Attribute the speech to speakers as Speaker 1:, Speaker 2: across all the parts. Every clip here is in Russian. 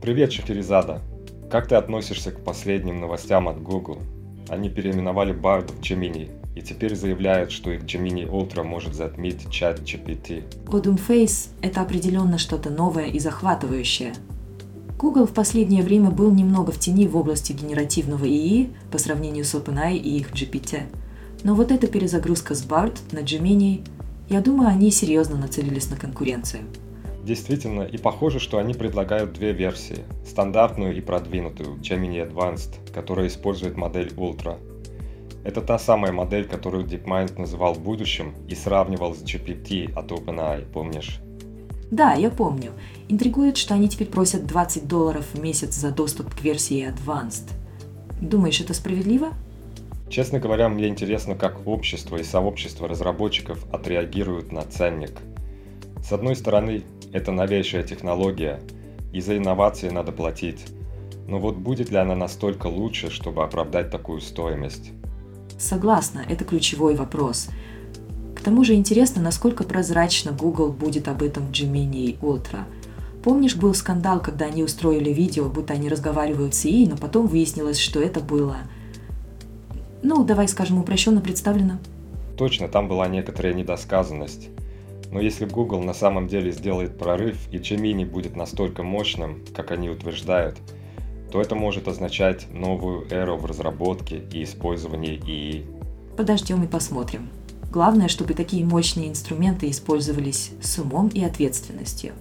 Speaker 1: Привет, Шахерезада! Как ты относишься к последним новостям от Google? Они переименовали Bard в Gemini и теперь заявляют, что их Gemini Ultra может затмить чат GPT.
Speaker 2: Godum Face – это определенно что-то новое и захватывающее. Google в последнее время был немного в тени в области генеративного ИИ по сравнению с OpenAI и их GPT. Но вот эта перезагрузка с Bard на Gemini, я думаю, они серьезно нацелились на конкуренцию –
Speaker 1: Действительно, и похоже, что они предлагают две версии. Стандартную и продвинутую, Gemini Advanced, которая использует модель Ultra. Это та самая модель, которую DeepMind называл будущим и сравнивал с GPT от OpenAI, помнишь?
Speaker 2: Да, я помню. Интригует, что они теперь просят 20 долларов в месяц за доступ к версии Advanced. Думаешь, это справедливо?
Speaker 1: Честно говоря, мне интересно, как общество и сообщество разработчиков отреагируют на ценник. С одной стороны, это новейшая технология, и за инновации надо платить. Но вот будет ли она настолько лучше, чтобы оправдать такую стоимость?
Speaker 2: Согласна, это ключевой вопрос. К тому же интересно, насколько прозрачно Google будет об этом Gemini Ultra. Помнишь, был скандал, когда они устроили видео, будто они разговаривают с ИИ, но потом выяснилось, что это было... Ну, давай скажем, упрощенно представлено.
Speaker 1: Точно, там была некоторая недосказанность. Но если Google на самом деле сделает прорыв и Gemini будет настолько мощным, как они утверждают, то это может означать новую эру в разработке и использовании ИИ.
Speaker 2: Подождем и посмотрим. Главное, чтобы такие мощные инструменты использовались с умом и ответственностью.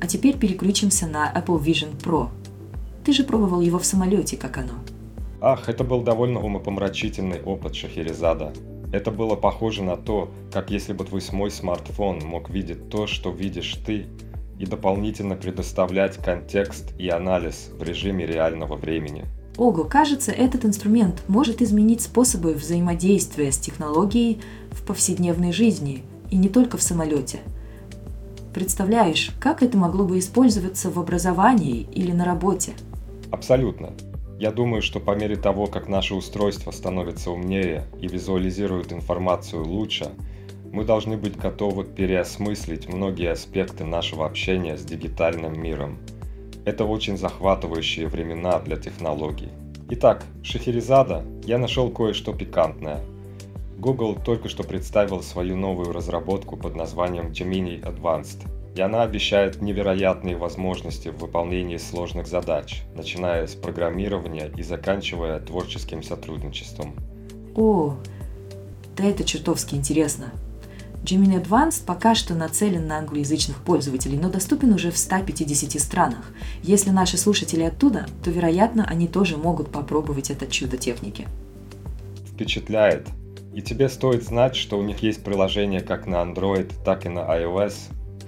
Speaker 2: А теперь переключимся на Apple Vision Pro. Ты же пробовал его в самолете, как оно.
Speaker 1: Ах, это был довольно умопомрачительный опыт Шахерезада. Это было похоже на то, как если бы твой мой смартфон мог видеть то, что видишь ты, и дополнительно предоставлять контекст и анализ в режиме реального времени.
Speaker 2: Ого, кажется, этот инструмент может изменить способы взаимодействия с технологией в повседневной жизни, и не только в самолете. Представляешь, как это могло бы использоваться в образовании или на работе?
Speaker 1: Абсолютно. Я думаю, что по мере того, как наше устройство становится умнее и визуализирует информацию лучше, мы должны быть готовы переосмыслить многие аспекты нашего общения с дигитальным миром. Это очень захватывающие времена для технологий. Итак, Шахерезада, я нашел кое-что пикантное. Google только что представил свою новую разработку под названием Gemini Advanced – и она обещает невероятные возможности в выполнении сложных задач, начиная с программирования и заканчивая творческим сотрудничеством.
Speaker 2: О, да это чертовски интересно. Gemini Advanced пока что нацелен на англоязычных пользователей, но доступен уже в 150 странах. Если наши слушатели оттуда, то, вероятно, они тоже могут попробовать это чудо техники.
Speaker 1: Впечатляет. И тебе стоит знать, что у них есть приложение как на Android, так и на iOS,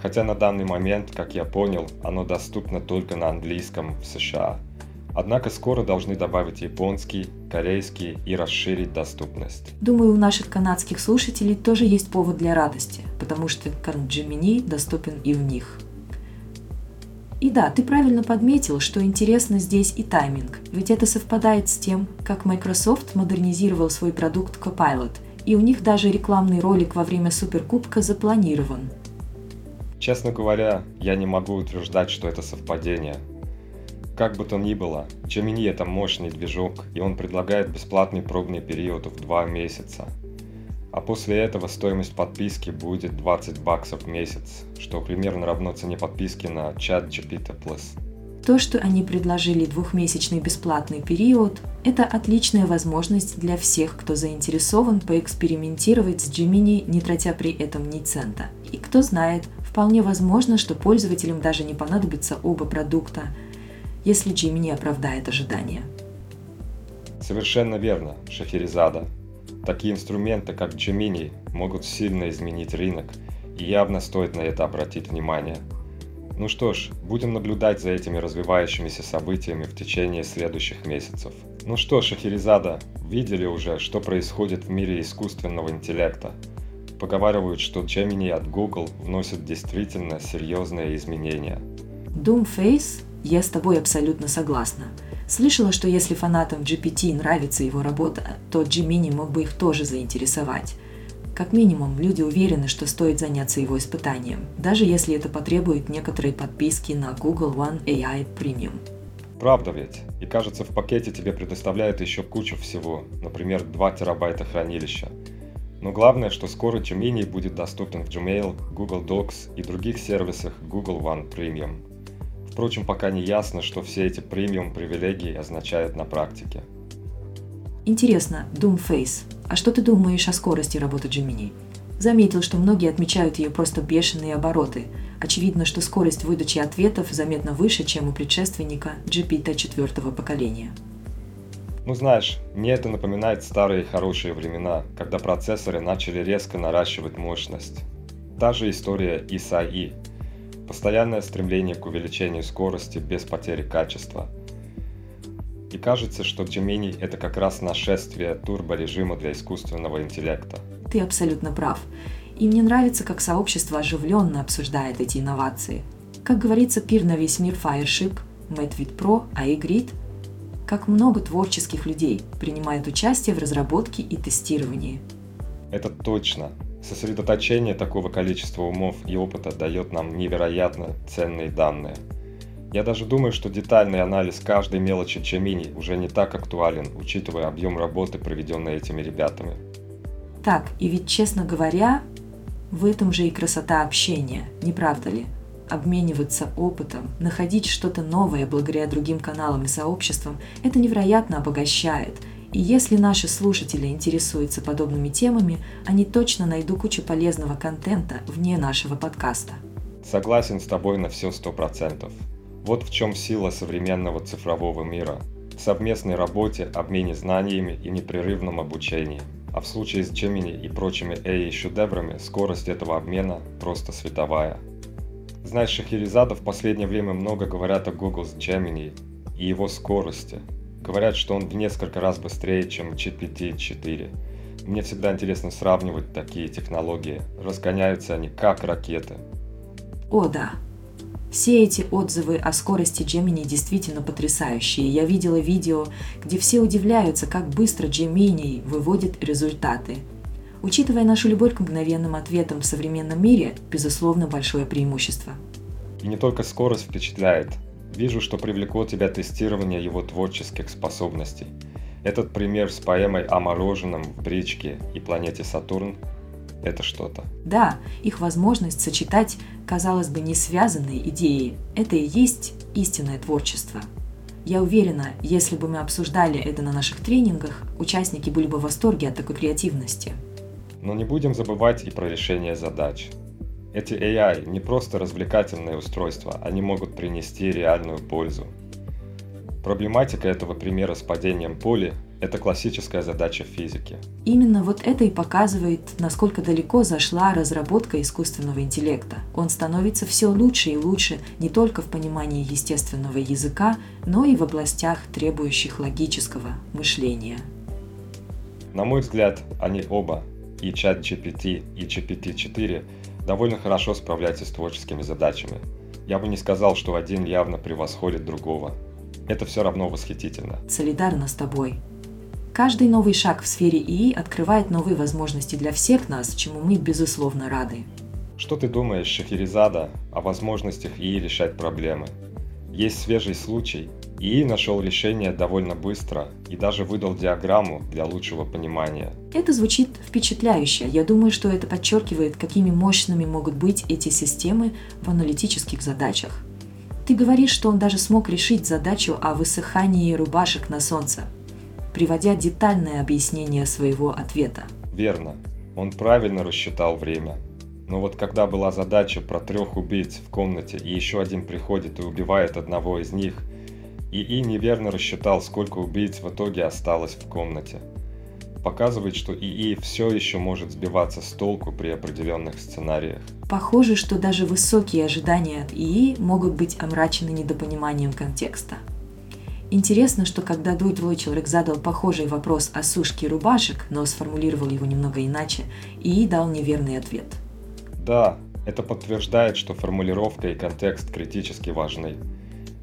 Speaker 1: хотя на данный момент, как я понял, оно доступно только на английском в США. Однако скоро должны добавить японский, корейский и расширить доступность.
Speaker 2: Думаю, у наших канадских слушателей тоже есть повод для радости, потому что Gemini доступен и у них. И да, ты правильно подметил, что интересно здесь и тайминг, ведь это совпадает с тем, как Microsoft модернизировал свой продукт Copilot, и у них даже рекламный ролик во время Суперкубка запланирован –
Speaker 1: Честно говоря, я не могу утверждать, что это совпадение. Как бы то ни было, Gemini это мощный движок, и он предлагает бесплатный пробный период в 2 месяца. А после этого стоимость подписки будет 20 баксов в месяц, что примерно равно цене подписки на чат GPT+.
Speaker 2: То, что они предложили двухмесячный бесплатный период, это отличная возможность для всех, кто заинтересован поэкспериментировать с Gemini, не тратя при этом ни цента. И кто знает, Вполне возможно, что пользователям даже не понадобится оба продукта, если Gemini оправдает ожидания.
Speaker 1: Совершенно верно, Шахерезада. Такие инструменты, как Gemini, могут сильно изменить рынок, и явно стоит на это обратить внимание. Ну что ж, будем наблюдать за этими развивающимися событиями в течение следующих месяцев. Ну что, Шахерезада, видели уже, что происходит в мире искусственного интеллекта? Поговаривают, что Gemini от Google вносит действительно серьезные изменения.
Speaker 2: Doomface, я с тобой абсолютно согласна. Слышала, что если фанатам GPT нравится его работа, то Gemini мог бы их тоже заинтересовать. Как минимум, люди уверены, что стоит заняться его испытанием, даже если это потребует некоторые подписки на Google One AI Premium.
Speaker 1: Правда ведь? И кажется, в пакете тебе предоставляют еще кучу всего, например, 2 терабайта хранилища. Но главное, что скоро Gemini будет доступен в Gmail, Google Docs и других сервисах Google One Premium. Впрочем, пока не ясно, что все эти премиум привилегии означают на практике.
Speaker 2: Интересно, Doomface, а что ты думаешь о скорости работы Gemini? Заметил, что многие отмечают ее просто бешеные обороты. Очевидно, что скорость выдачи ответов заметно выше, чем у предшественника GPT четвертого поколения.
Speaker 1: Ну знаешь, мне это напоминает старые хорошие времена, когда процессоры начали резко наращивать мощность. Та же история и с AI. Постоянное стремление к увеличению скорости без потери качества – и кажется, что Gemini — это как раз нашествие турборежима для искусственного интеллекта.
Speaker 2: Ты абсолютно прав. И мне нравится, как сообщество оживленно обсуждает эти инновации. Как говорится, пир на весь мир Fireship, Medvid Pro, iGrid, как много творческих людей принимает участие в разработке и тестировании.
Speaker 1: Это точно. Сосредоточение такого количества умов и опыта дает нам невероятно ценные данные – я даже думаю, что детальный анализ каждой мелочи Чамини уже не так актуален, учитывая объем работы, проведенной этими ребятами.
Speaker 2: Так, и ведь, честно говоря, в этом же и красота общения, не правда ли? Обмениваться опытом, находить что-то новое благодаря другим каналам и сообществам – это невероятно обогащает. И если наши слушатели интересуются подобными темами, они точно найдут кучу полезного контента вне нашего подкаста.
Speaker 1: Согласен с тобой на все сто процентов. Вот в чем сила современного цифрового мира. В совместной работе, обмене знаниями и непрерывном обучении. А в случае с Gemini и прочими AI-шедеврами скорость этого обмена просто световая. Знаешь, Шахерезада в последнее время много говорят о Google Gemini и его скорости. Говорят, что он в несколько раз быстрее, чем GPT-4. Мне всегда интересно сравнивать такие технологии. Разгоняются они как ракеты.
Speaker 2: О да, все эти отзывы о скорости Gemini действительно потрясающие. Я видела видео, где все удивляются, как быстро Gemini выводит результаты. Учитывая нашу любовь к мгновенным ответам в современном мире, безусловно, большое преимущество.
Speaker 1: И не только скорость впечатляет. Вижу, что привлекло тебя тестирование его творческих способностей. Этот пример с поэмой о мороженом в бричке и планете Сатурн – это что-то.
Speaker 2: Да, их возможность сочетать казалось бы, не связанные идеи – это и есть истинное творчество. Я уверена, если бы мы обсуждали это на наших тренингах, участники были бы в восторге от такой креативности.
Speaker 1: Но не будем забывать и про решение задач. Эти AI не просто развлекательные устройства, они могут принести реальную пользу. Проблематика этого примера с падением поля это классическая задача физики.
Speaker 2: Именно вот это и показывает, насколько далеко зашла разработка искусственного интеллекта. Он становится все лучше и лучше не только в понимании естественного языка, но и в областях, требующих логического мышления.
Speaker 1: На мой взгляд, они оба, и чат GPT, и GPT-4, довольно хорошо справляются с творческими задачами. Я бы не сказал, что один явно превосходит другого. Это все равно восхитительно.
Speaker 2: Солидарна с тобой. Каждый новый шаг в сфере ИИ открывает новые возможности для всех нас, чему мы безусловно рады.
Speaker 1: Что ты думаешь, Шахерезада, о возможностях ИИ решать проблемы? Есть свежий случай. ИИ нашел решение довольно быстро и даже выдал диаграмму для лучшего понимания.
Speaker 2: Это звучит впечатляюще. Я думаю, что это подчеркивает, какими мощными могут быть эти системы в аналитических задачах. Ты говоришь, что он даже смог решить задачу о высыхании рубашек на солнце приводя детальное объяснение своего ответа.
Speaker 1: Верно. Он правильно рассчитал время. Но вот когда была задача про трех убийц в комнате, и еще один приходит и убивает одного из них, ИИ неверно рассчитал, сколько убийц в итоге осталось в комнате. показывает, что ИИ все еще может сбиваться с толку при определенных сценариях.
Speaker 2: Похоже, что даже высокие ожидания от ИИ могут быть омрачены недопониманием контекста. Интересно, что когда Дуйт человек задал похожий вопрос о сушке рубашек, но сформулировал его немного иначе, ИИ дал неверный ответ.
Speaker 1: Да, это подтверждает, что формулировка и контекст критически важны.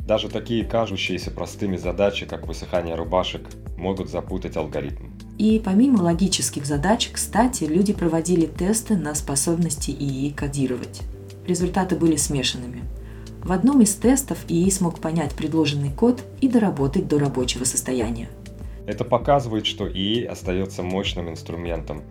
Speaker 1: Даже такие кажущиеся простыми задачи, как высыхание рубашек, могут запутать алгоритм.
Speaker 2: И помимо логических задач, кстати, люди проводили тесты на способности ИИ кодировать. Результаты были смешанными. В одном из тестов ИИ смог понять предложенный код и доработать до рабочего состояния.
Speaker 1: Это показывает, что ИИ остается мощным инструментом,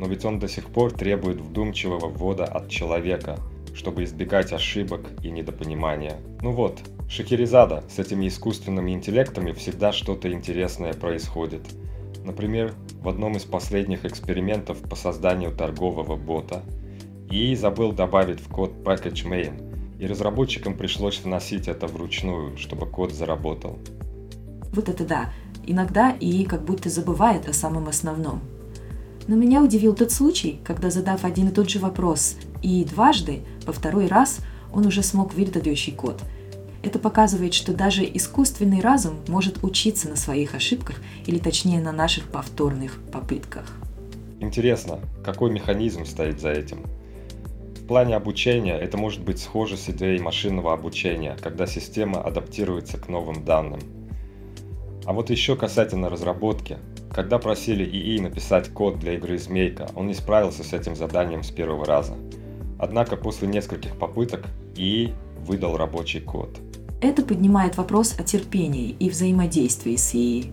Speaker 1: но ведь он до сих пор требует вдумчивого ввода от человека, чтобы избегать ошибок и недопонимания. Ну вот, Шахерезада с этими искусственными интеллектами всегда что-то интересное происходит – Например, в одном из последних экспериментов по созданию торгового бота и забыл добавить в код package main, и разработчикам пришлось вносить это вручную, чтобы код заработал.
Speaker 2: Вот это да. Иногда и как будто забывает о самом основном. Но меня удивил тот случай, когда задав один и тот же вопрос и дважды, во второй раз он уже смог выдать следующий код – это показывает, что даже искусственный разум может учиться на своих ошибках или точнее на наших повторных попытках.
Speaker 1: Интересно, какой механизм стоит за этим? В плане обучения это может быть схоже с идеей машинного обучения, когда система адаптируется к новым данным. А вот еще касательно разработки. Когда просили ИИ написать код для игры «Змейка», он не справился с этим заданием с первого раза. Однако после нескольких попыток ИИ выдал рабочий код –
Speaker 2: это поднимает вопрос о терпении и взаимодействии с ИИ.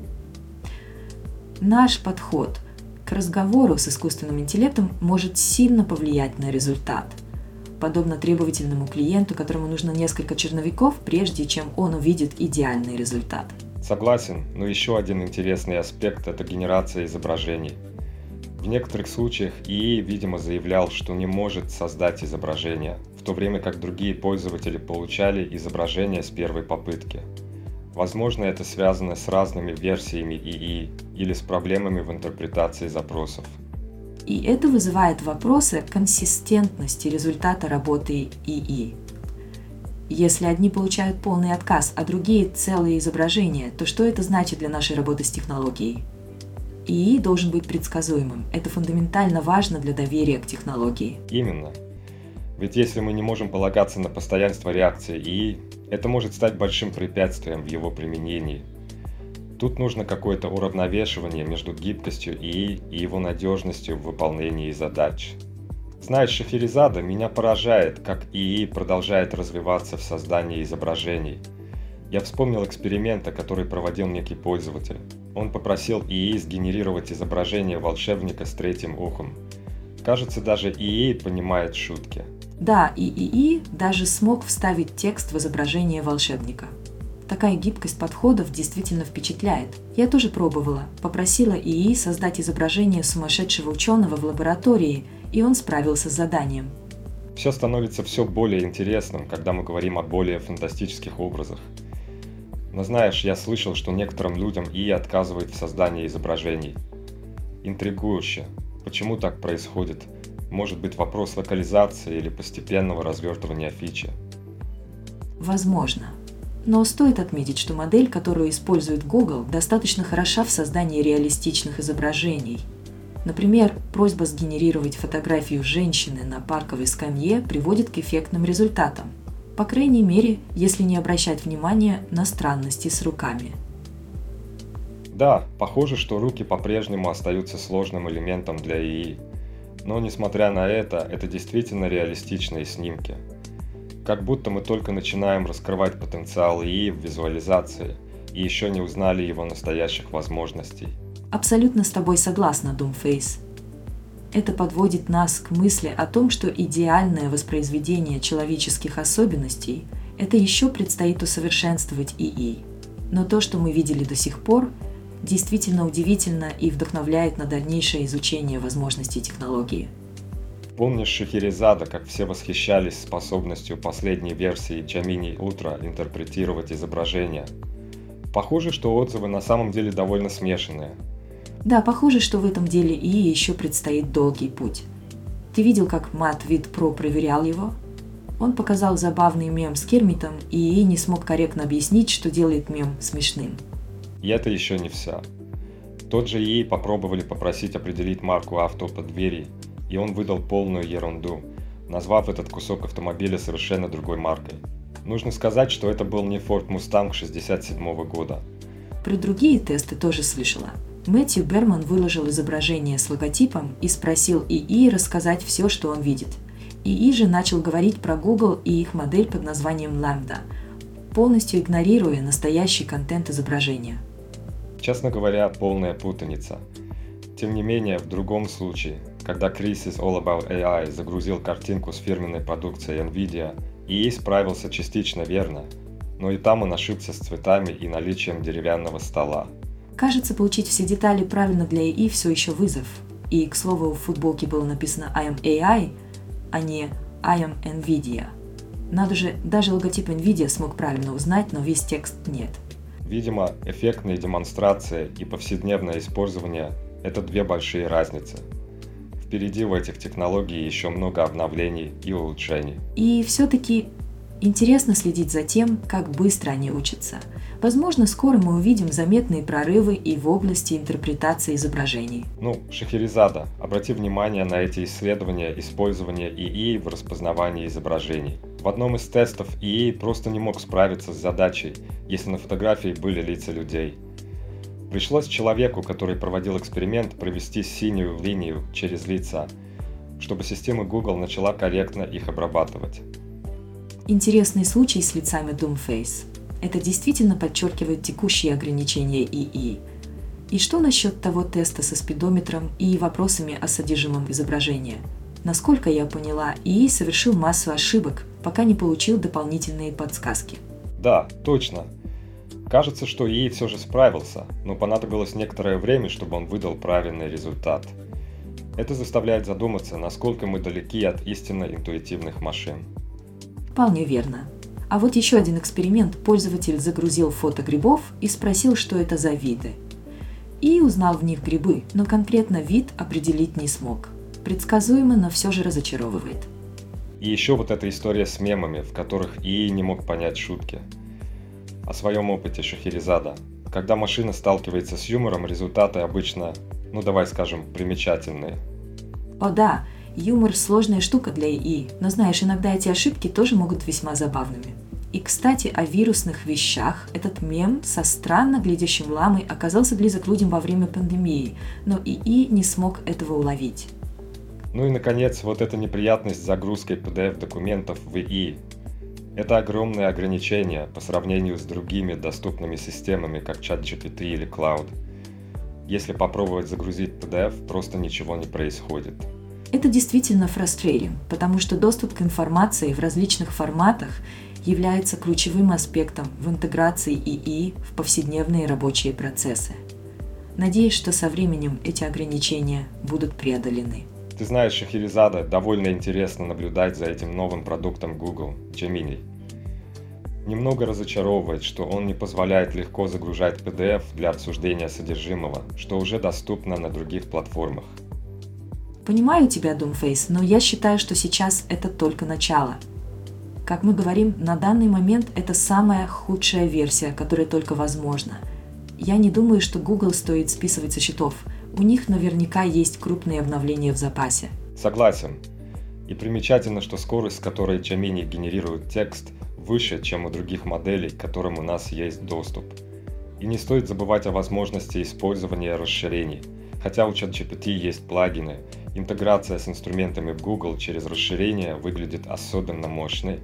Speaker 2: Наш подход к разговору с искусственным интеллектом может сильно повлиять на результат. Подобно требовательному клиенту, которому нужно несколько черновиков, прежде чем он увидит идеальный результат.
Speaker 1: Согласен, но еще один интересный аспект – это генерация изображений. В некоторых случаях ИИ, видимо, заявлял, что не может создать изображение, то время как другие пользователи получали изображение с первой попытки. Возможно, это связано с разными версиями ИИ или с проблемами в интерпретации запросов.
Speaker 2: И это вызывает вопросы консистентности результата работы ИИ. Если одни получают полный отказ, а другие целые изображения, то что это значит для нашей работы с технологией? ИИ должен быть предсказуемым. Это фундаментально важно для доверия к технологии.
Speaker 1: Именно. Ведь если мы не можем полагаться на постоянство реакции ИИ, это может стать большим препятствием в его применении. Тут нужно какое-то уравновешивание между гибкостью ИИ и его надежностью в выполнении задач. Зная Шахерезада, меня поражает, как ИИ продолжает развиваться в создании изображений. Я вспомнил эксперимента, который проводил некий пользователь. Он попросил ИИ сгенерировать изображение волшебника с третьим ухом. Кажется, даже ИИ понимает шутки –
Speaker 2: да, и ИИ даже смог вставить текст в изображение волшебника. Такая гибкость подходов действительно впечатляет. Я тоже пробовала. Попросила ИИ создать изображение сумасшедшего ученого в лаборатории, и он справился с заданием.
Speaker 1: Все становится все более интересным, когда мы говорим о более фантастических образах. Но знаешь, я слышал, что некоторым людям ИИ отказывает в создании изображений. Интригующе. Почему так происходит? может быть вопрос локализации или постепенного развертывания фичи.
Speaker 2: Возможно. Но стоит отметить, что модель, которую использует Google, достаточно хороша в создании реалистичных изображений. Например, просьба сгенерировать фотографию женщины на парковой скамье приводит к эффектным результатам. По крайней мере, если не обращать внимания на странности с руками.
Speaker 1: Да, похоже, что руки по-прежнему остаются сложным элементом для ИИ. Но несмотря на это, это действительно реалистичные снимки. Как будто мы только начинаем раскрывать потенциал ИИ в визуализации и еще не узнали его настоящих возможностей.
Speaker 2: Абсолютно с тобой согласна, Doomface. Это подводит нас к мысли о том, что идеальное воспроизведение человеческих особенностей – это еще предстоит усовершенствовать ИИ. Но то, что мы видели до сих пор – действительно удивительно и вдохновляет на дальнейшее изучение возможностей технологии.
Speaker 1: Помнишь Шахерезада, как все восхищались способностью последней версии Джамини Утра интерпретировать изображения? Похоже, что отзывы на самом деле довольно смешанные.
Speaker 2: Да, похоже, что в этом деле и еще предстоит долгий путь. Ты видел, как Мат Вид Про проверял его? Он показал забавный мем с Кермитом, и не смог корректно объяснить, что делает мем смешным.
Speaker 1: И это еще не все. Тот же ей попробовали попросить определить марку авто под двери, и он выдал полную ерунду, назвав этот кусок автомобиля совершенно другой маркой. Нужно сказать, что это был не Ford Mustang 67 года.
Speaker 2: Про другие тесты тоже слышала. Мэтью Берман выложил изображение с логотипом и спросил ИИ рассказать все, что он видит. ИИ же начал говорить про Google и их модель под названием Lambda, полностью игнорируя настоящий контент изображения.
Speaker 1: Честно говоря, полная путаница. Тем не менее, в другом случае, когда Chris из All About AI загрузил картинку с фирменной продукцией NVIDIA, ИИ справился частично верно, но и там он ошибся с цветами и наличием деревянного стола.
Speaker 2: Кажется, получить все детали правильно для ИИ все еще вызов. И, к слову, в футболке было написано I am AI, а не I am NVIDIA. Надо же, даже логотип NVIDIA смог правильно узнать, но весь текст нет.
Speaker 1: Видимо, эффектные демонстрации и повседневное использование – это две большие разницы. Впереди в этих технологий еще много обновлений и улучшений.
Speaker 2: И все-таки Интересно следить за тем, как быстро они учатся. Возможно, скоро мы увидим заметные прорывы и в области интерпретации изображений.
Speaker 1: Ну, Шахерезада, обрати внимание на эти исследования использования ИИ в распознавании изображений. В одном из тестов ИИ просто не мог справиться с задачей, если на фотографии были лица людей. Пришлось человеку, который проводил эксперимент, провести синюю линию через лица, чтобы система Google начала корректно их обрабатывать.
Speaker 2: Интересный случай с лицами Doomface. Это действительно подчеркивает текущие ограничения ИИ. И что насчет того теста со спидометром и вопросами о содержимом изображения? Насколько я поняла, ИИ совершил массу ошибок, пока не получил дополнительные подсказки.
Speaker 1: Да, точно. Кажется, что ИИ все же справился, но понадобилось некоторое время, чтобы он выдал правильный результат. Это заставляет задуматься, насколько мы далеки от истинно интуитивных машин.
Speaker 2: Вполне верно. А вот еще один эксперимент. Пользователь загрузил фото грибов и спросил, что это за виды. И узнал в них грибы, но конкретно вид определить не смог. Предсказуемо, но все же разочаровывает.
Speaker 1: И еще вот эта история с мемами, в которых ИИ не мог понять шутки. О своем опыте Шахерезада. Когда машина сталкивается с юмором, результаты обычно, ну давай скажем, примечательные.
Speaker 2: О да, Юмор – сложная штука для ИИ, но знаешь, иногда эти ошибки тоже могут весьма забавными. И, кстати, о вирусных вещах. Этот мем со странно глядящим ламой оказался близок людям во время пандемии, но ИИ не смог этого уловить.
Speaker 1: Ну и, наконец, вот эта неприятность с загрузкой PDF-документов в ИИ. Это огромное ограничение по сравнению с другими доступными системами, как ChatGPT или Cloud. Если попробовать загрузить PDF, просто ничего не происходит.
Speaker 2: Это действительно frustrating, потому что доступ к информации в различных форматах является ключевым аспектом в интеграции ИИ в повседневные рабочие процессы. Надеюсь, что со временем эти ограничения будут преодолены.
Speaker 1: Ты знаешь, Шахерезада, довольно интересно наблюдать за этим новым продуктом Google, Gemini. Немного разочаровывает, что он не позволяет легко загружать PDF для обсуждения содержимого, что уже доступно на других платформах –
Speaker 2: Понимаю тебя, Doomface, но я считаю, что сейчас это только начало. Как мы говорим, на данный момент это самая худшая версия, которая только возможна. Я не думаю, что Google стоит списывать со счетов. У них наверняка есть крупные обновления в запасе.
Speaker 1: Согласен. И примечательно, что скорость, с которой Gemini генерирует текст, выше, чем у других моделей, к которым у нас есть доступ. И не стоит забывать о возможности использования расширений. Хотя у ChatGPT есть плагины, Интеграция с инструментами Google через расширение выглядит особенно мощной.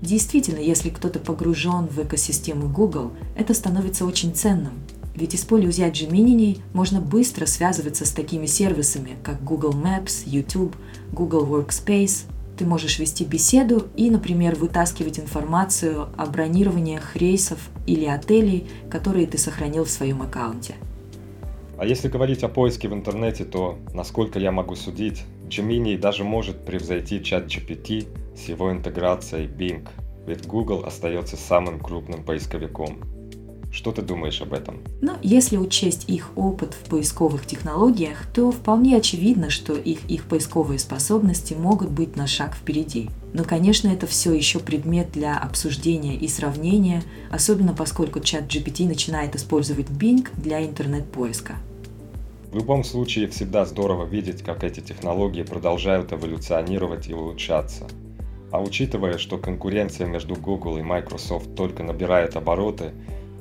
Speaker 2: Действительно, если кто-то погружен в экосистему Google, это становится очень ценным. Ведь используя Gemini, можно быстро связываться с такими сервисами, как Google Maps, YouTube, Google Workspace. Ты можешь вести беседу и, например, вытаскивать информацию о бронированиях рейсов или отелей, которые ты сохранил в своем аккаунте.
Speaker 1: А если говорить о поиске в интернете, то, насколько я могу судить, Gemini даже может превзойти чат GPT с его интеграцией Bing, ведь Google остается самым крупным поисковиком. Что ты думаешь об этом?
Speaker 2: Но если учесть их опыт в поисковых технологиях, то вполне очевидно, что их, их поисковые способности могут быть на шаг впереди. Но, конечно, это все еще предмет для обсуждения и сравнения, особенно поскольку чат GPT начинает использовать Bing для интернет-поиска.
Speaker 1: В любом случае, всегда здорово видеть, как эти технологии продолжают эволюционировать и улучшаться. А учитывая, что конкуренция между Google и Microsoft только набирает обороты,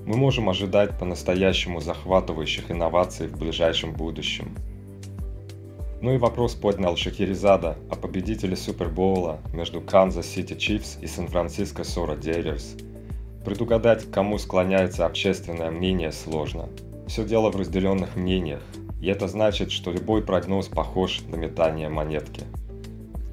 Speaker 1: мы можем ожидать по-настоящему захватывающих инноваций в ближайшем будущем. Ну и вопрос поднял Шахерезада о победителе Супербоула между Канзас Сити Чифс и Сан-Франциско 49ers. Предугадать, кому склоняется общественное мнение, сложно. Все дело в разделенных мнениях, и это значит, что любой прогноз похож на метание монетки.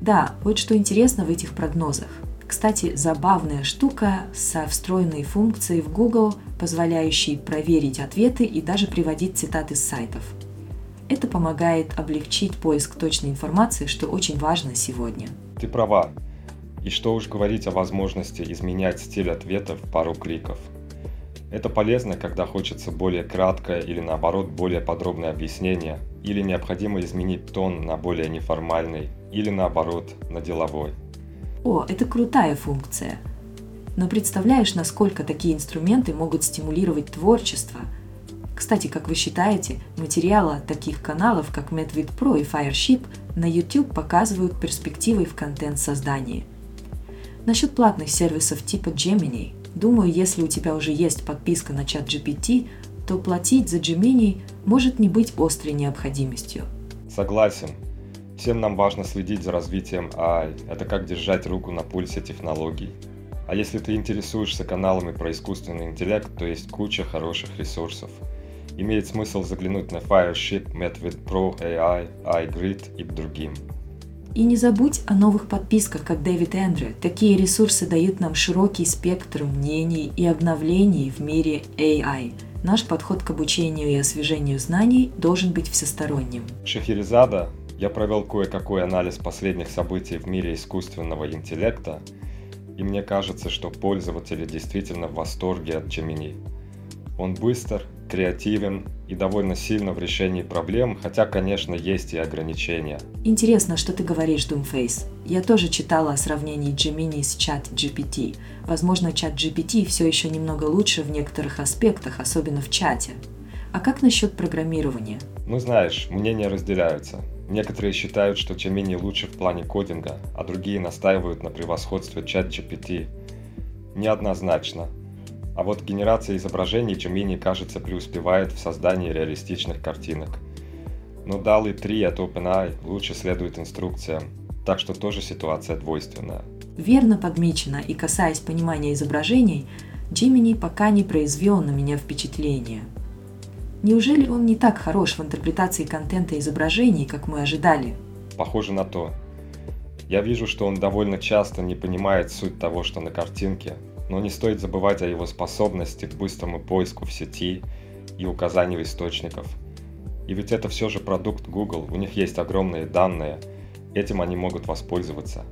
Speaker 2: Да, вот что интересно в этих прогнозах. Кстати, забавная штука со встроенной функцией в Google, позволяющей проверить ответы и даже приводить цитаты с сайтов. Это помогает облегчить поиск точной информации, что очень важно сегодня.
Speaker 1: Ты права. И что уж говорить о возможности изменять стиль ответов в пару кликов. Это полезно, когда хочется более краткое или наоборот более подробное объяснение, или необходимо изменить тон на более неформальный, или наоборот на деловой.
Speaker 2: О, это крутая функция. Но представляешь, насколько такие инструменты могут стимулировать творчество? Кстати, как вы считаете, материалы таких каналов, как MedVid Pro и Fireship, на YouTube показывают перспективы в контент-создании. Насчет платных сервисов типа Gemini, думаю, если у тебя уже есть подписка на чат GPT, то платить за Gemini может не быть острой необходимостью.
Speaker 1: Согласен, Всем нам важно следить за развитием AI. Это как держать руку на пульсе технологий. А если ты интересуешься каналами про искусственный интеллект, то есть куча хороших ресурсов. Имеет смысл заглянуть на Fireship, MedVid Pro AI, iGrid и к другим.
Speaker 2: И не забудь о новых подписках, как Дэвид Эндре. Такие ресурсы дают нам широкий спектр мнений и обновлений в мире AI. Наш подход к обучению и освежению знаний должен быть всесторонним.
Speaker 1: Шахерезада я провел кое-какой анализ последних событий в мире искусственного интеллекта, и мне кажется, что пользователи действительно в восторге от Gemini. Он быстр, креативен и довольно сильно в решении проблем, хотя, конечно, есть и ограничения.
Speaker 2: Интересно, что ты говоришь, Doomface. Я тоже читала о сравнении Gemini с чат GPT. Возможно, чат GPT все еще немного лучше в некоторых аспектах, особенно в чате. А как насчет программирования?
Speaker 1: Ну знаешь, мнения разделяются. Некоторые считают, что Gemini лучше в плане кодинга, а другие настаивают на превосходстве ChatGPT. Неоднозначно. А вот генерация изображений Gemini, кажется, преуспевает в создании реалистичных картинок. Но DALL-E 3 от OpenAI лучше следует инструкциям, так что тоже ситуация двойственная.
Speaker 2: Верно подмечено, и касаясь понимания изображений, Gemini пока не произвел на меня впечатления – Неужели он не так хорош в интерпретации контента изображений, как мы ожидали?
Speaker 1: Похоже на то. Я вижу, что он довольно часто не понимает суть того, что на картинке, но не стоит забывать о его способности к быстрому поиску в сети и указанию источников. И ведь это все же продукт Google, у них есть огромные данные, этим они могут воспользоваться.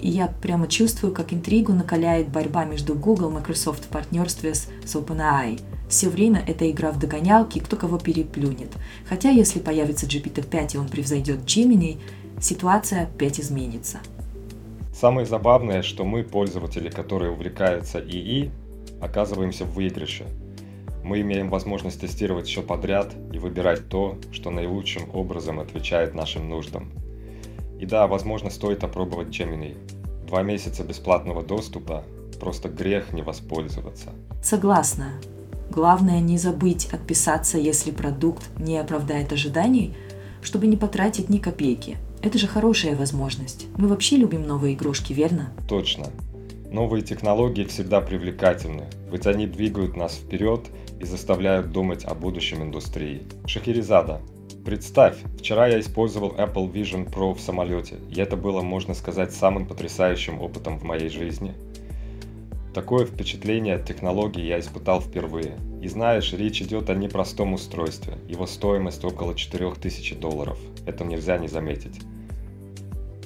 Speaker 2: И я прямо чувствую, как интригу накаляет борьба между Google и Microsoft в партнерстве с, с OpenAI – все время это игра в догонялки, кто кого переплюнет. Хотя если появится GPT-5 и он превзойдет Gemini, ситуация опять изменится.
Speaker 1: Самое забавное, что мы, пользователи, которые увлекаются ИИ, оказываемся в выигрыше. Мы имеем возможность тестировать все подряд и выбирать то, что наилучшим образом отвечает нашим нуждам. И да, возможно, стоит опробовать Gemini. Два месяца бесплатного доступа – просто грех не воспользоваться.
Speaker 2: Согласна. Главное не забыть отписаться, если продукт не оправдает ожиданий, чтобы не потратить ни копейки. Это же хорошая возможность. Мы вообще любим новые игрушки, верно?
Speaker 1: Точно. Новые технологии всегда привлекательны, ведь они двигают нас вперед и заставляют думать о будущем индустрии. Шахерезада. Представь, вчера я использовал Apple Vision Pro в самолете, и это было, можно сказать, самым потрясающим опытом в моей жизни – Такое впечатление от технологии я испытал впервые. И знаешь, речь идет о непростом устройстве. Его стоимость около 4000 долларов. Это нельзя не заметить.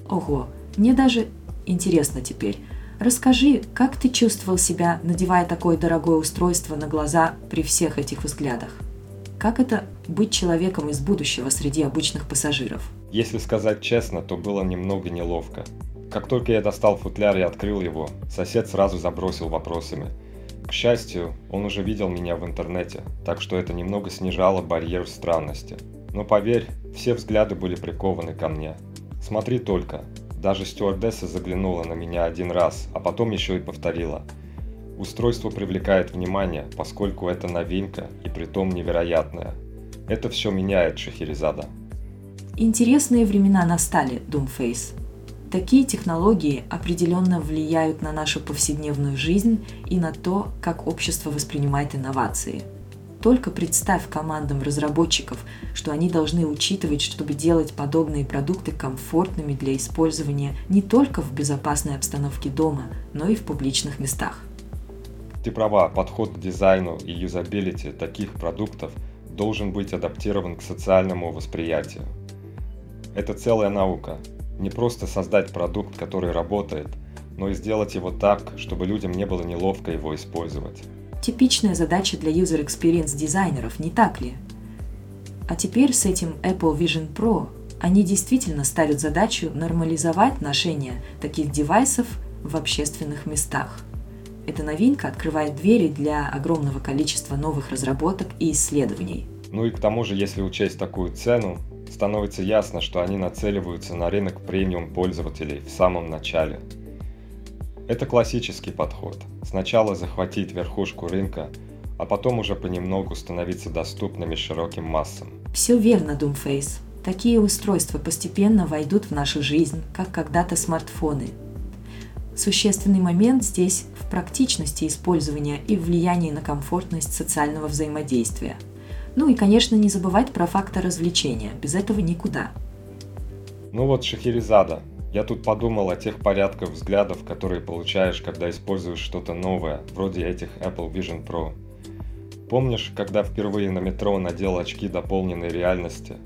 Speaker 2: Ого, мне даже интересно теперь. Расскажи, как ты чувствовал себя, надевая такое дорогое устройство на глаза при всех этих взглядах? Как это быть человеком из будущего среди обычных пассажиров?
Speaker 1: Если сказать честно, то было немного неловко. Как только я достал футляр и открыл его, сосед сразу забросил вопросами. К счастью, он уже видел меня в интернете, так что это немного снижало барьер странности. Но поверь, все взгляды были прикованы ко мне. Смотри только, даже стюардесса заглянула на меня один раз, а потом еще и повторила – Устройство привлекает внимание, поскольку это новинка и притом невероятная. Это все меняет Шахерезада.
Speaker 2: Интересные времена настали, Doomface. Такие технологии определенно влияют на нашу повседневную жизнь и на то, как общество воспринимает инновации. Только представь командам разработчиков, что они должны учитывать, чтобы делать подобные продукты комфортными для использования не только в безопасной обстановке дома, но и в публичных местах.
Speaker 1: Ты права, подход к дизайну и юзабилити таких продуктов должен быть адаптирован к социальному восприятию. Это целая наука. Не просто создать продукт, который работает, но и сделать его так, чтобы людям не было неловко его использовать.
Speaker 2: Типичная задача для user experience дизайнеров, не так ли? А теперь с этим Apple Vision Pro они действительно ставят задачу нормализовать ношение таких девайсов в общественных местах – эта новинка открывает двери для огромного количества новых разработок и исследований.
Speaker 1: Ну и к тому же, если учесть такую цену, становится ясно, что они нацеливаются на рынок премиум пользователей в самом начале. Это классический подход. Сначала захватить верхушку рынка, а потом уже понемногу становиться доступными широким массам.
Speaker 2: Все верно, Doomface. Такие устройства постепенно войдут в нашу жизнь, как когда-то смартфоны – Существенный момент здесь в практичности использования и влиянии на комфортность социального взаимодействия. Ну и, конечно, не забывать про фактор развлечения, без этого никуда.
Speaker 1: Ну вот Шахерезада. Я тут подумал о тех порядках взглядов, которые получаешь, когда используешь что-то новое, вроде этих Apple Vision Pro. Помнишь, когда впервые на метро надел очки дополненной реальности?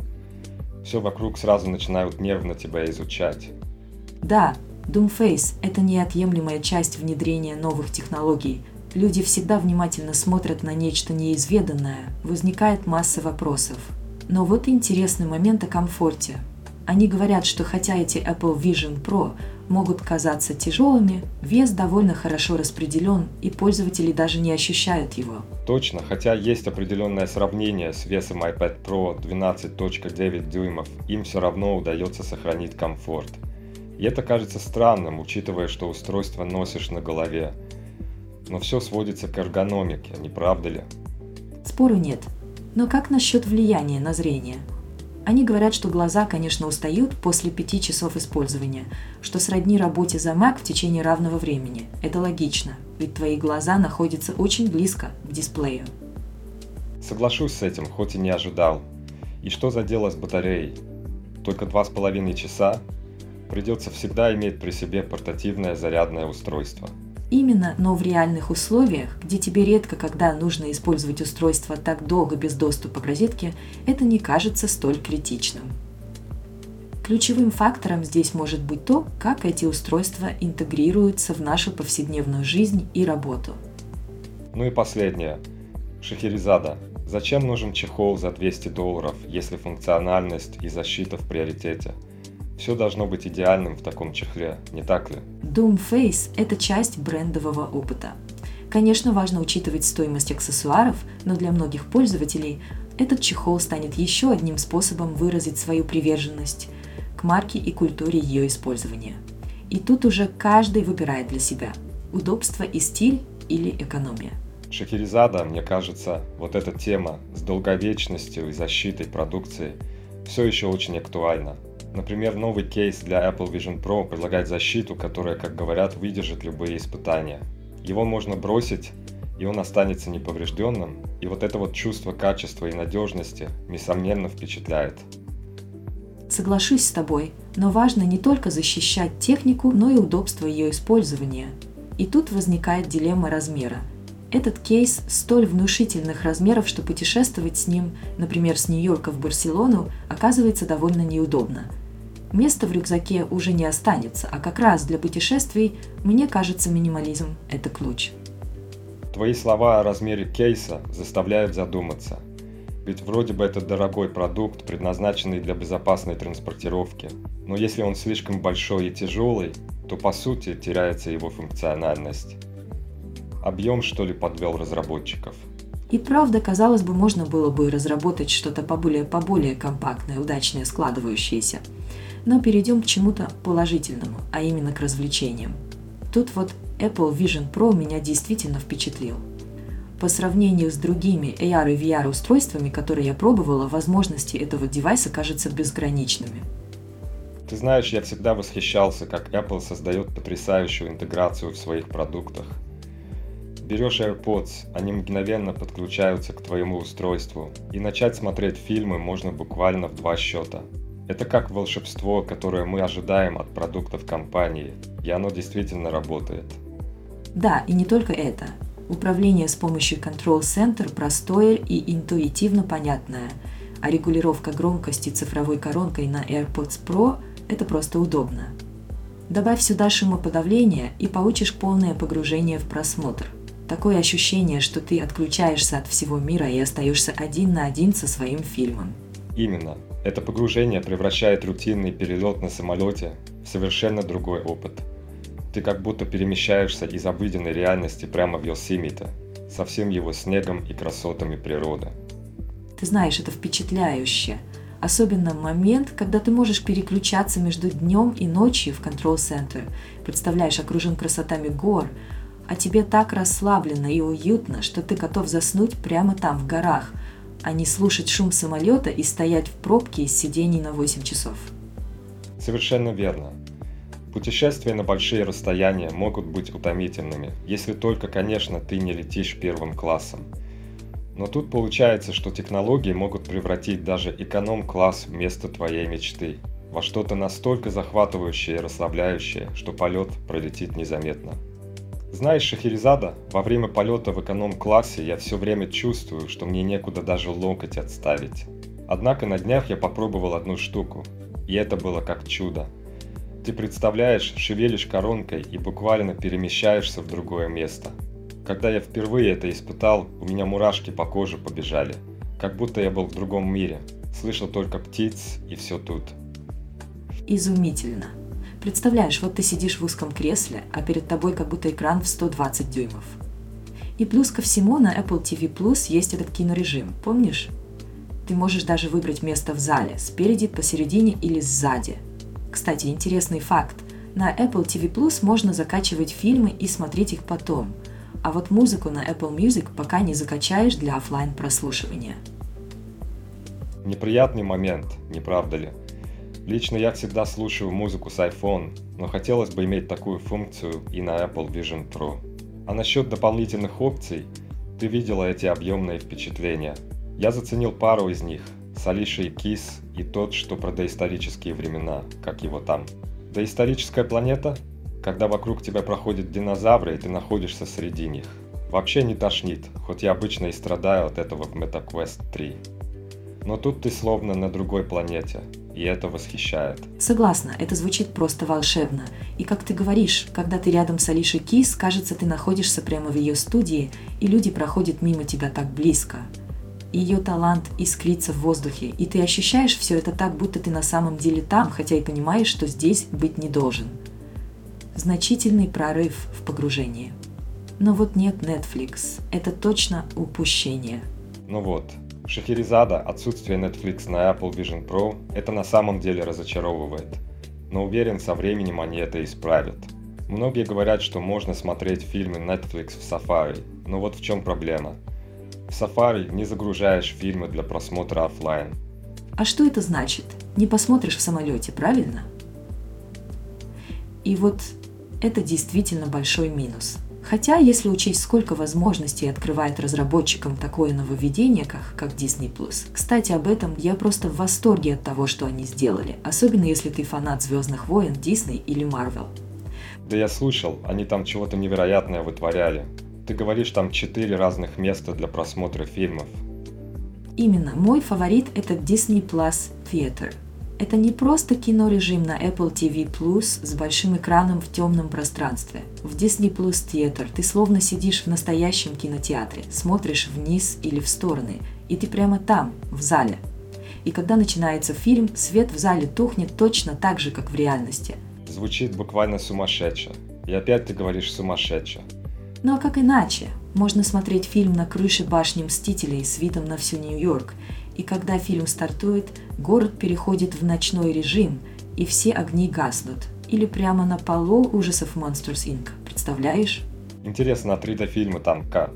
Speaker 1: Все вокруг сразу начинают нервно тебя изучать.
Speaker 2: Да, Doomface – это неотъемлемая часть внедрения новых технологий. Люди всегда внимательно смотрят на нечто неизведанное, возникает масса вопросов. Но вот интересный момент о комфорте. Они говорят, что хотя эти Apple Vision Pro могут казаться тяжелыми, вес довольно хорошо распределен, и пользователи даже не ощущают его.
Speaker 1: Точно, хотя есть определенное сравнение с весом iPad Pro 12.9 дюймов, им все равно удается сохранить комфорт – и это кажется странным, учитывая, что устройство носишь на голове. Но все сводится к эргономике, не правда ли?
Speaker 2: Спору нет. Но как насчет влияния на зрение? Они говорят, что глаза, конечно, устают после пяти часов использования, что сродни работе за Mac в течение равного времени. Это логично, ведь твои глаза находятся очень близко к дисплею.
Speaker 1: Соглашусь с этим, хоть и не ожидал. И что за дело с батареей? Только два с половиной часа? придется всегда иметь при себе портативное зарядное устройство.
Speaker 2: Именно, но в реальных условиях, где тебе редко когда нужно использовать устройство так долго без доступа к розетке, это не кажется столь критичным. Ключевым фактором здесь может быть то, как эти устройства интегрируются в нашу повседневную жизнь и работу.
Speaker 1: Ну и последнее. Шахерезада. Зачем нужен чехол за 200 долларов, если функциональность и защита в приоритете – все должно быть идеальным в таком чехле, не так ли?
Speaker 2: Doomface – это часть брендового опыта. Конечно, важно учитывать стоимость аксессуаров, но для многих пользователей этот чехол станет еще одним способом выразить свою приверженность к марке и культуре ее использования. И тут уже каждый выбирает для себя – удобство и стиль или экономия.
Speaker 1: Шахерезада, мне кажется, вот эта тема с долговечностью и защитой продукции все еще очень актуальна. Например, новый кейс для Apple Vision Pro предлагает защиту, которая, как говорят, выдержит любые испытания. Его можно бросить, и он останется неповрежденным, и вот это вот чувство качества и надежности, несомненно, впечатляет.
Speaker 2: Соглашусь с тобой, но важно не только защищать технику, но и удобство ее использования. И тут возникает дилемма размера. Этот кейс столь внушительных размеров, что путешествовать с ним, например, с Нью-Йорка в Барселону, оказывается довольно неудобно – Места в рюкзаке уже не останется, а как раз для путешествий, мне кажется, минимализм – это ключ.
Speaker 1: Твои слова о размере кейса заставляют задуматься. Ведь вроде бы это дорогой продукт, предназначенный для безопасной транспортировки. Но если он слишком большой и тяжелый, то по сути теряется его функциональность. Объем что ли подвел разработчиков?
Speaker 2: И правда, казалось бы, можно было бы разработать что-то поболее, поболее компактное, удачное, складывающееся – но перейдем к чему-то положительному, а именно к развлечениям. Тут вот Apple Vision Pro меня действительно впечатлил. По сравнению с другими AR и VR устройствами, которые я пробовала, возможности этого девайса кажутся безграничными.
Speaker 1: Ты знаешь, я всегда восхищался, как Apple создает потрясающую интеграцию в своих продуктах. Берешь AirPods, они мгновенно подключаются к твоему устройству, и начать смотреть фильмы можно буквально в два счета – это как волшебство, которое мы ожидаем от продуктов компании, и оно действительно работает.
Speaker 2: Да, и не только это. Управление с помощью Control Center простое и интуитивно понятное, а регулировка громкости цифровой коронкой на AirPods Pro – это просто удобно. Добавь сюда шумоподавление и получишь полное погружение в просмотр. Такое ощущение, что ты отключаешься от всего мира и остаешься один на один со своим фильмом.
Speaker 1: Именно. Это погружение превращает рутинный перелет на самолете в совершенно другой опыт. Ты как будто перемещаешься из обыденной реальности прямо в Йосемите, со всем его снегом и красотами природы.
Speaker 2: Ты знаешь, это впечатляюще. Особенно момент, когда ты можешь переключаться между днем и ночью в Center. Представляешь, окружен красотами гор, а тебе так расслабленно и уютно, что ты готов заснуть прямо там, в горах – а не слушать шум самолета и стоять в пробке из сидений на 8 часов.
Speaker 1: Совершенно верно. Путешествия на большие расстояния могут быть утомительными, если только, конечно, ты не летишь первым классом. Но тут получается, что технологии могут превратить даже эконом-класс вместо твоей мечты во что-то настолько захватывающее и расслабляющее, что полет пролетит незаметно. Знаешь, Шахерезада, во время полета в эконом-классе я все время чувствую, что мне некуда даже локоть отставить. Однако на днях я попробовал одну штуку, и это было как чудо. Ты представляешь, шевелишь коронкой и буквально перемещаешься в другое место. Когда я впервые это испытал, у меня мурашки по коже побежали, как будто я был в другом мире, слышал только птиц и все тут.
Speaker 2: Изумительно. Представляешь, вот ты сидишь в узком кресле, а перед тобой как будто экран в 120 дюймов. И плюс ко всему на Apple TV Plus есть этот кинорежим, помнишь? Ты можешь даже выбрать место в зале, спереди, посередине или сзади. Кстати, интересный факт. На Apple TV Plus можно закачивать фильмы и смотреть их потом, а вот музыку на Apple Music пока не закачаешь для офлайн прослушивания.
Speaker 1: Неприятный момент, не правда ли? Лично я всегда слушаю музыку с iPhone, но хотелось бы иметь такую функцию и на Apple Vision Pro. А насчет дополнительных опций, ты видела эти объемные впечатления. Я заценил пару из них – с Алишей Кис и тот, что про доисторические времена, как его там. Доисторическая планета? Когда вокруг тебя проходят динозавры, и ты находишься среди них. Вообще не тошнит, хоть я обычно и страдаю от этого в MetaQuest 3. Но тут ты словно на другой планете, и это восхищает.
Speaker 2: Согласна, это звучит просто волшебно. И как ты говоришь, когда ты рядом с Алишей Кис, кажется, ты находишься прямо в ее студии, и люди проходят мимо тебя так близко. Ее талант искрится в воздухе, и ты ощущаешь все это так, будто ты на самом деле там, хотя и понимаешь, что здесь быть не должен. Значительный прорыв в погружении. Но вот нет Netflix. Это точно упущение.
Speaker 1: Ну вот, Шахерезада, отсутствие Netflix на Apple Vision Pro – это на самом деле разочаровывает. Но уверен, со временем они это исправят. Многие говорят, что можно смотреть фильмы Netflix в Safari, но вот в чем проблема. В Safari не загружаешь фильмы для просмотра офлайн.
Speaker 2: А что это значит? Не посмотришь в самолете, правильно? И вот это действительно большой минус – Хотя, если учесть, сколько возможностей открывает разработчикам такое нововведение, как, как Disney+. Кстати, об этом я просто в восторге от того, что они сделали, особенно если ты фанат «Звездных войн», Disney или Marvel.
Speaker 1: Да я слышал, они там чего-то невероятное вытворяли. Ты говоришь, там четыре разных места для просмотра фильмов.
Speaker 2: Именно, мой фаворит это Disney Plus Theater. Это не просто кинорежим на Apple TV Plus с большим экраном в темном пространстве. В Disney Plus Theater ты словно сидишь в настоящем кинотеатре, смотришь вниз или в стороны, и ты прямо там, в зале. И когда начинается фильм, свет в зале тухнет точно так же, как в реальности.
Speaker 1: Звучит буквально сумасшедше. И опять ты говоришь сумасшедше.
Speaker 2: Ну а как иначе? Можно смотреть фильм на крыше башни Мстителей с видом на всю Нью-Йорк и когда фильм стартует, город переходит в ночной режим, и все огни гаснут. Или прямо на полу ужасов Monsters Inc. Представляешь?
Speaker 1: Интересно, а 3D-фильмы там как?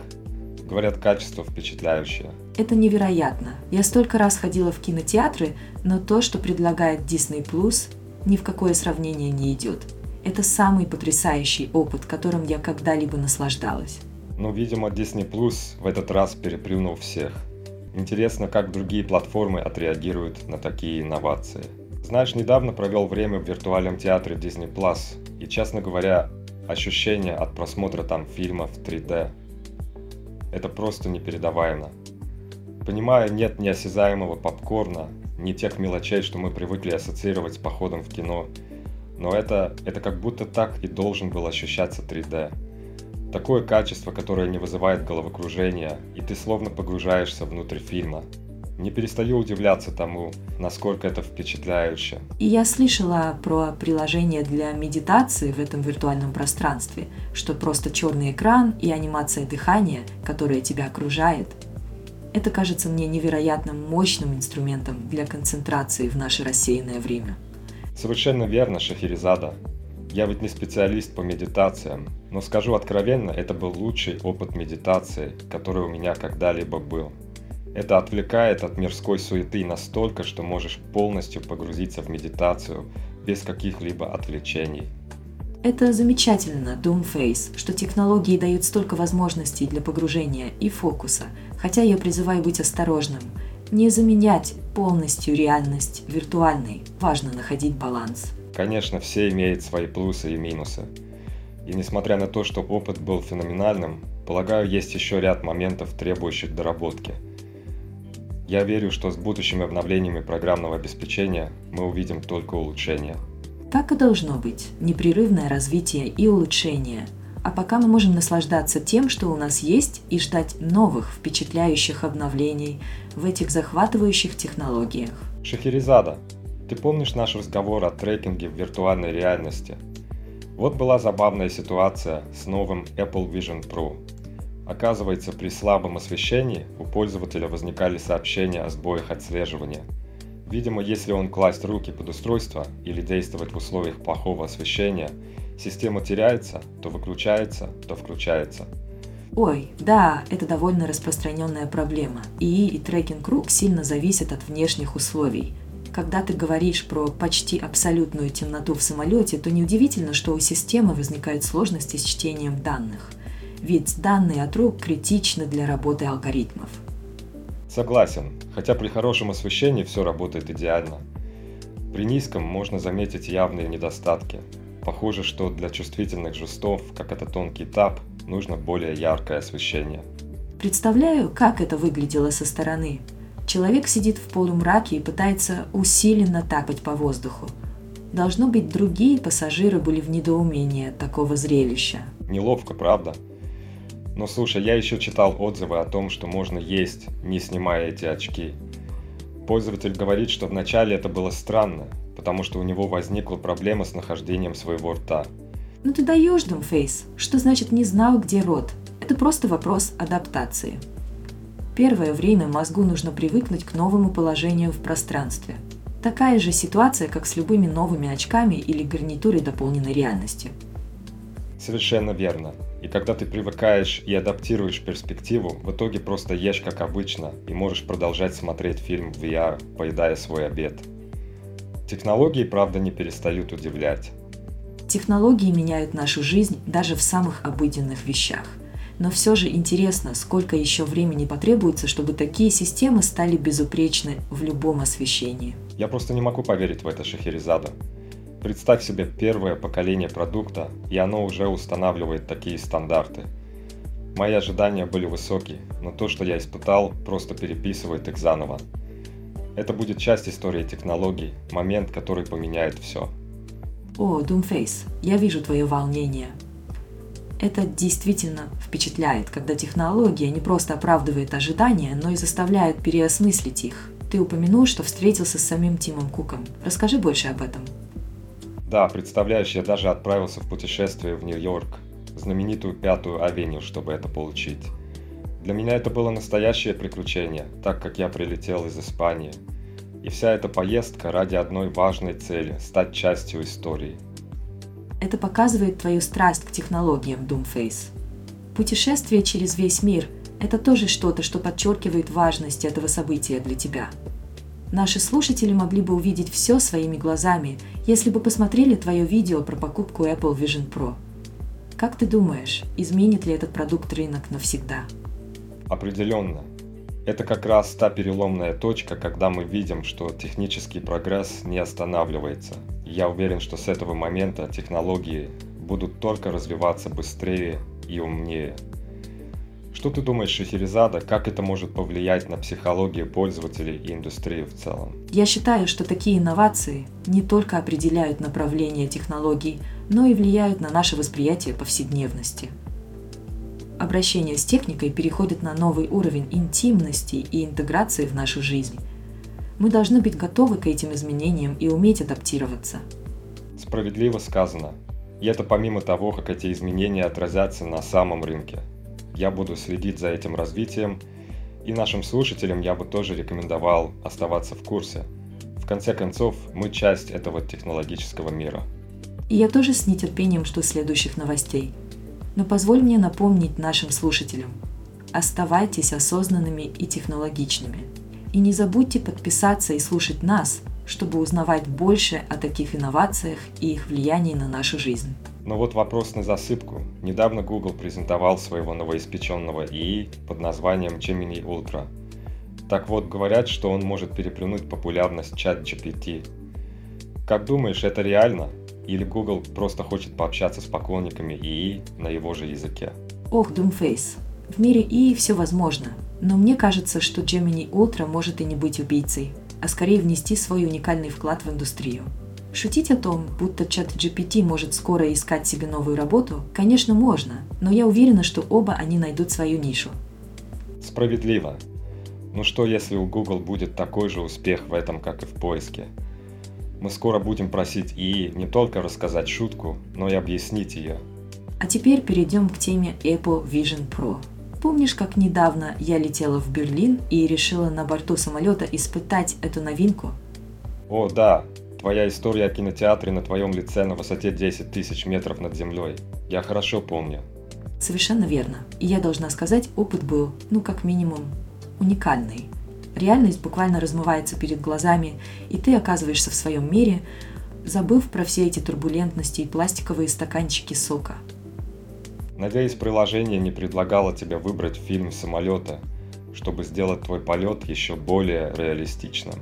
Speaker 1: Говорят, качество впечатляющее.
Speaker 2: Это невероятно. Я столько раз ходила в кинотеатры, но то, что предлагает Disney Plus, ни в какое сравнение не идет. Это самый потрясающий опыт, которым я когда-либо наслаждалась.
Speaker 1: Ну, видимо, Disney Plus в этот раз переплюнул всех – Интересно, как другие платформы отреагируют на такие инновации. Знаешь, недавно провел время в виртуальном театре Disney Plus, и, честно говоря, ощущение от просмотра там фильма в 3D – это просто непередаваемо. Понимаю, нет неосязаемого попкорна, ни тех мелочей, что мы привыкли ассоциировать с походом в кино, но это, это как будто так и должен был ощущаться 3D. Такое качество, которое не вызывает головокружения, и ты словно погружаешься внутрь фильма. Не перестаю удивляться тому, насколько это впечатляюще.
Speaker 2: И я слышала про приложение для медитации в этом виртуальном пространстве, что просто черный экран и анимация дыхания, которая тебя окружает. Это кажется мне невероятно мощным инструментом для концентрации в наше рассеянное время.
Speaker 1: Совершенно верно, Шахерезада. Я ведь не специалист по медитациям, но скажу откровенно, это был лучший опыт медитации, который у меня когда-либо был. Это отвлекает от мирской суеты настолько, что можешь полностью погрузиться в медитацию без каких-либо отвлечений.
Speaker 2: Это замечательно, Doomface, что технологии дают столько возможностей для погружения и фокуса, хотя я призываю быть осторожным. Не заменять полностью реальность виртуальной, важно находить баланс.
Speaker 1: Конечно, все имеют свои плюсы и минусы. И несмотря на то, что опыт был феноменальным, полагаю, есть еще ряд моментов, требующих доработки. Я верю, что с будущими обновлениями программного обеспечения мы увидим только улучшения.
Speaker 2: Так и должно быть. Непрерывное развитие и улучшение. А пока мы можем наслаждаться тем, что у нас есть, и ждать новых впечатляющих обновлений в этих захватывающих технологиях.
Speaker 1: Шахерезада, ты помнишь наш разговор о трекинге в виртуальной реальности? Вот была забавная ситуация с новым Apple Vision Pro. Оказывается, при слабом освещении у пользователя возникали сообщения о сбоях отслеживания. Видимо, если он класть руки под устройство или действовать в условиях плохого освещения, система теряется, то выключается, то включается.
Speaker 2: Ой, да, это довольно распространенная проблема. И, и трекинг-рук сильно зависит от внешних условий. Когда ты говоришь про почти абсолютную темноту в самолете, то неудивительно, что у системы возникают сложности с чтением данных. Ведь данные от рук критичны для работы алгоритмов.
Speaker 1: Согласен, хотя при хорошем освещении все работает идеально. При низком можно заметить явные недостатки. Похоже, что для чувствительных жестов, как это тонкий тап, нужно более яркое освещение.
Speaker 2: Представляю, как это выглядело со стороны. Человек сидит в полумраке и пытается усиленно тапать по воздуху. Должно быть, другие пассажиры были в недоумении от такого зрелища.
Speaker 1: Неловко, правда? Но слушай, я еще читал отзывы о том, что можно есть, не снимая эти очки. Пользователь говорит, что вначале это было странно, потому что у него возникла проблема с нахождением своего рта.
Speaker 2: Ну ты даешь, Думфейс. Что значит не знал, где рот? Это просто вопрос адаптации. Первое время мозгу нужно привыкнуть к новому положению в пространстве. Такая же ситуация, как с любыми новыми очками или гарнитурой дополненной реальностью.
Speaker 1: Совершенно верно. И когда ты привыкаешь и адаптируешь перспективу, в итоге просто ешь как обычно и можешь продолжать смотреть фильм в VR, поедая свой обед. Технологии, правда, не перестают удивлять.
Speaker 2: Технологии меняют нашу жизнь даже в самых обыденных вещах – но все же интересно, сколько еще времени потребуется, чтобы такие системы стали безупречны в любом освещении.
Speaker 1: Я просто не могу поверить в это, Шахерезада. Представь себе первое поколение продукта, и оно уже устанавливает такие стандарты. Мои ожидания были высокие, но то, что я испытал, просто переписывает их заново. Это будет часть истории технологий, момент, который поменяет все.
Speaker 2: О, Doomface, я вижу твое волнение. Это действительно впечатляет, когда технология не просто оправдывает ожидания, но и заставляет переосмыслить их. Ты упомянул, что встретился с самим Тимом Куком. Расскажи больше об этом.
Speaker 1: Да, представляешь, я даже отправился в путешествие в Нью-Йорк, знаменитую Пятую Авеню, чтобы это получить. Для меня это было настоящее приключение, так как я прилетел из Испании. И вся эта поездка ради одной важной цели – стать частью истории –
Speaker 2: это показывает твою страсть к технологиям, Doomface. Путешествие через весь мир – это тоже что-то, что подчеркивает важность этого события для тебя. Наши слушатели могли бы увидеть все своими глазами, если бы посмотрели твое видео про покупку Apple Vision Pro. Как ты думаешь, изменит ли этот продукт рынок навсегда?
Speaker 1: Определенно. Это как раз та переломная точка, когда мы видим, что технический прогресс не останавливается – я уверен, что с этого момента технологии будут только развиваться быстрее и умнее. Что ты думаешь, Шахерезада, как это может повлиять на психологию пользователей и индустрию в целом?
Speaker 2: Я считаю, что такие инновации не только определяют направление технологий, но и влияют на наше восприятие повседневности. Обращение с техникой переходит на новый уровень интимности и интеграции в нашу жизнь, мы должны быть готовы к этим изменениям и уметь адаптироваться.
Speaker 1: Справедливо сказано. И это помимо того, как эти изменения отразятся на самом рынке. Я буду следить за этим развитием, и нашим слушателям я бы тоже рекомендовал оставаться в курсе. В конце концов, мы часть этого технологического мира.
Speaker 2: И я тоже с нетерпением жду следующих новостей. Но позволь мне напомнить нашим слушателям. Оставайтесь осознанными и технологичными – и не забудьте подписаться и слушать нас, чтобы узнавать больше о таких инновациях и их влиянии на нашу жизнь.
Speaker 1: Но вот вопрос на засыпку. Недавно Google презентовал своего новоиспеченного ИИ под названием Gemini Ultra. Так вот, говорят, что он может переплюнуть популярность чат GPT. Как думаешь, это реально? Или Google просто хочет пообщаться с поклонниками ИИ на его же языке?
Speaker 2: Ох, Doomface, в мире ИИ все возможно, но мне кажется, что Gemini Ultra может и не быть убийцей, а скорее внести свой уникальный вклад в индустрию. Шутить о том, будто чат GPT может скоро искать себе новую работу, конечно, можно, но я уверена, что оба они найдут свою нишу.
Speaker 1: Справедливо. Ну что, если у Google будет такой же успех в этом, как и в поиске? Мы скоро будем просить ИИ не только рассказать шутку, но и объяснить ее.
Speaker 2: А теперь перейдем к теме Apple Vision Pro – Помнишь, как недавно я летела в Берлин и решила на борту самолета испытать эту новинку?
Speaker 1: О, да. Твоя история о кинотеатре на твоем лице на высоте 10 тысяч метров над землей. Я хорошо помню.
Speaker 2: Совершенно верно. И я должна сказать, опыт был, ну, как минимум, уникальный. Реальность буквально размывается перед глазами, и ты оказываешься в своем мире, забыв про все эти турбулентности и пластиковые стаканчики сока –
Speaker 1: Надеюсь, приложение не предлагало тебе выбрать фильм самолета, чтобы сделать твой полет еще более реалистичным.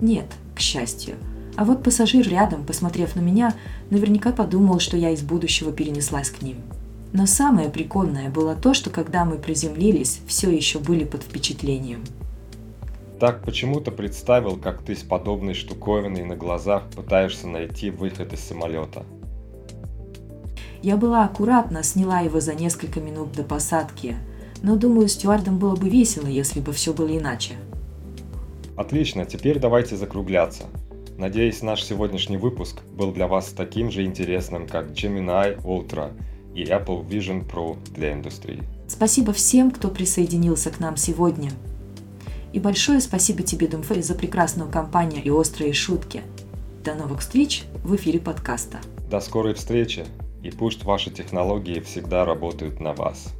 Speaker 2: Нет, к счастью. А вот пассажир рядом, посмотрев на меня, наверняка подумал, что я из будущего перенеслась к ним. Но самое прикольное было то, что когда мы приземлились, все еще были под впечатлением.
Speaker 1: Так почему-то представил, как ты с подобной штуковиной на глазах пытаешься найти выход из самолета –
Speaker 2: я была аккуратна, сняла его за несколько минут до посадки, но думаю, стюардам было бы весело, если бы все было иначе.
Speaker 1: Отлично, теперь давайте закругляться. Надеюсь, наш сегодняшний выпуск был для вас таким же интересным, как Gemini Ultra и Apple Vision Pro для индустрии.
Speaker 2: Спасибо всем, кто присоединился к нам сегодня. И большое спасибо тебе, Думфей, за прекрасную компанию и острые шутки. До новых встреч в эфире подкаста.
Speaker 1: До скорой встречи! И пусть ваши технологии всегда работают на вас.